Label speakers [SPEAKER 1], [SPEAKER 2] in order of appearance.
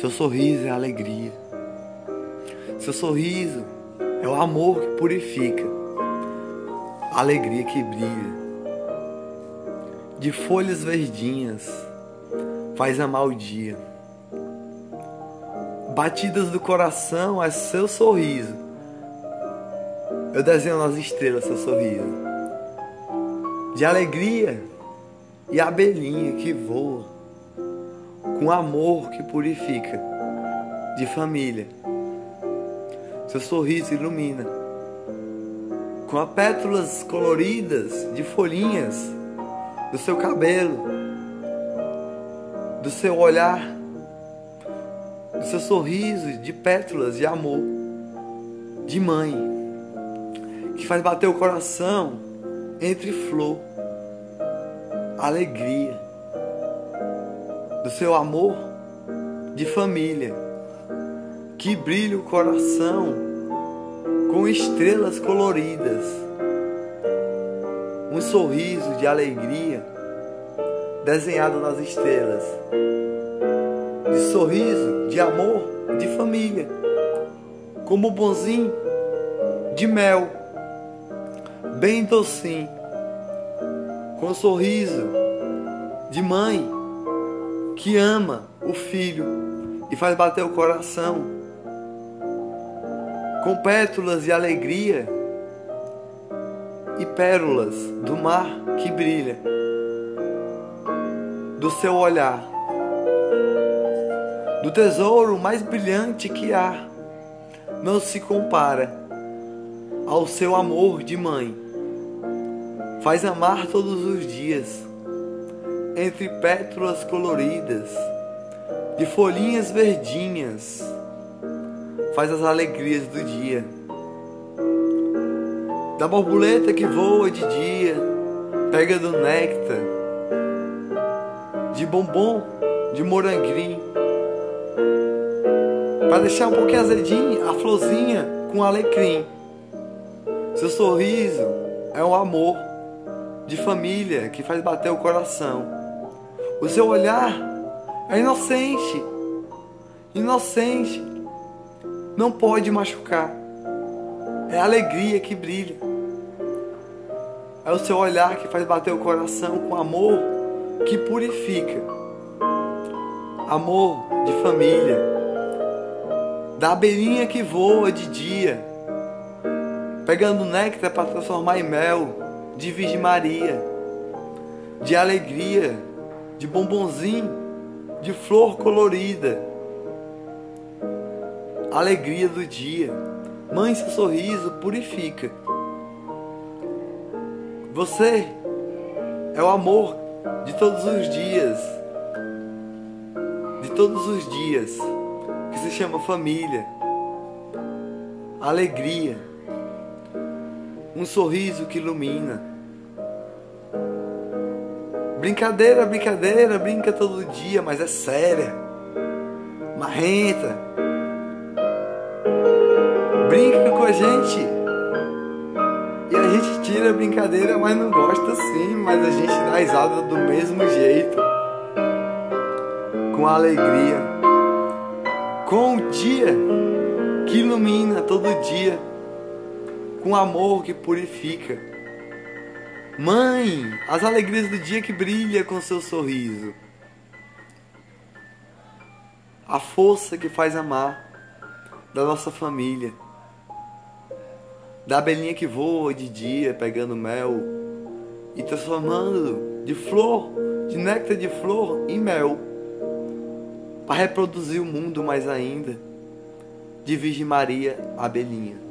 [SPEAKER 1] Seu sorriso é alegria. Seu sorriso é o amor que purifica, a alegria que brilha. De folhas verdinhas, faz amar o dia. Batidas do coração é seu sorriso. Eu desenho nas estrelas seu sorriso. De alegria e abelhinha que voa, com amor que purifica, de família. Seu sorriso ilumina, com as pétalas coloridas de folhinhas do seu cabelo, do seu olhar, do seu sorriso de pétalas de amor, de mãe, que faz bater o coração entre flor alegria, do seu amor de família, que brilha o coração com estrelas coloridas, um sorriso de alegria desenhado nas estrelas, de sorriso de amor de família, como bonzinho de mel, bem docinho com um sorriso de mãe que ama o filho e faz bater o coração, com pétalas de alegria e pérolas do mar que brilha, do seu olhar, do tesouro mais brilhante que há, não se compara ao seu amor de mãe. Faz amar todos os dias, entre pétalas coloridas, de folhinhas verdinhas, faz as alegrias do dia. Da borboleta que voa de dia, pega do néctar, de bombom, de moranguinho, para deixar um pouquinho azedinho a florzinha com alecrim. Seu sorriso é um amor de família que faz bater o coração. O seu olhar é inocente. Inocente. Não pode machucar. É a alegria que brilha. É o seu olhar que faz bater o coração com amor que purifica. Amor de família. Da abelhinha que voa de dia, pegando néctar para transformar em mel de Virgem Maria, de alegria, de bombonzinho, de flor colorida. Alegria do dia. Mãe, seu sorriso purifica. Você é o amor de todos os dias. De todos os dias. Que se chama família. Alegria. Um sorriso que ilumina Brincadeira, brincadeira, brinca todo dia, mas é séria. Marrenta. Brinca com a gente. E a gente tira a brincadeira, mas não gosta sim, mas a gente dá risada do mesmo jeito. Com alegria. Com o dia que ilumina todo dia. Com amor que purifica Mãe, as alegrias do dia que brilha com seu sorriso. A força que faz amar da nossa família. Da abelhinha que voa de dia pegando mel e transformando de flor, de néctar de flor em mel. Para reproduzir o mundo mais ainda. De Virgem Maria, abelhinha.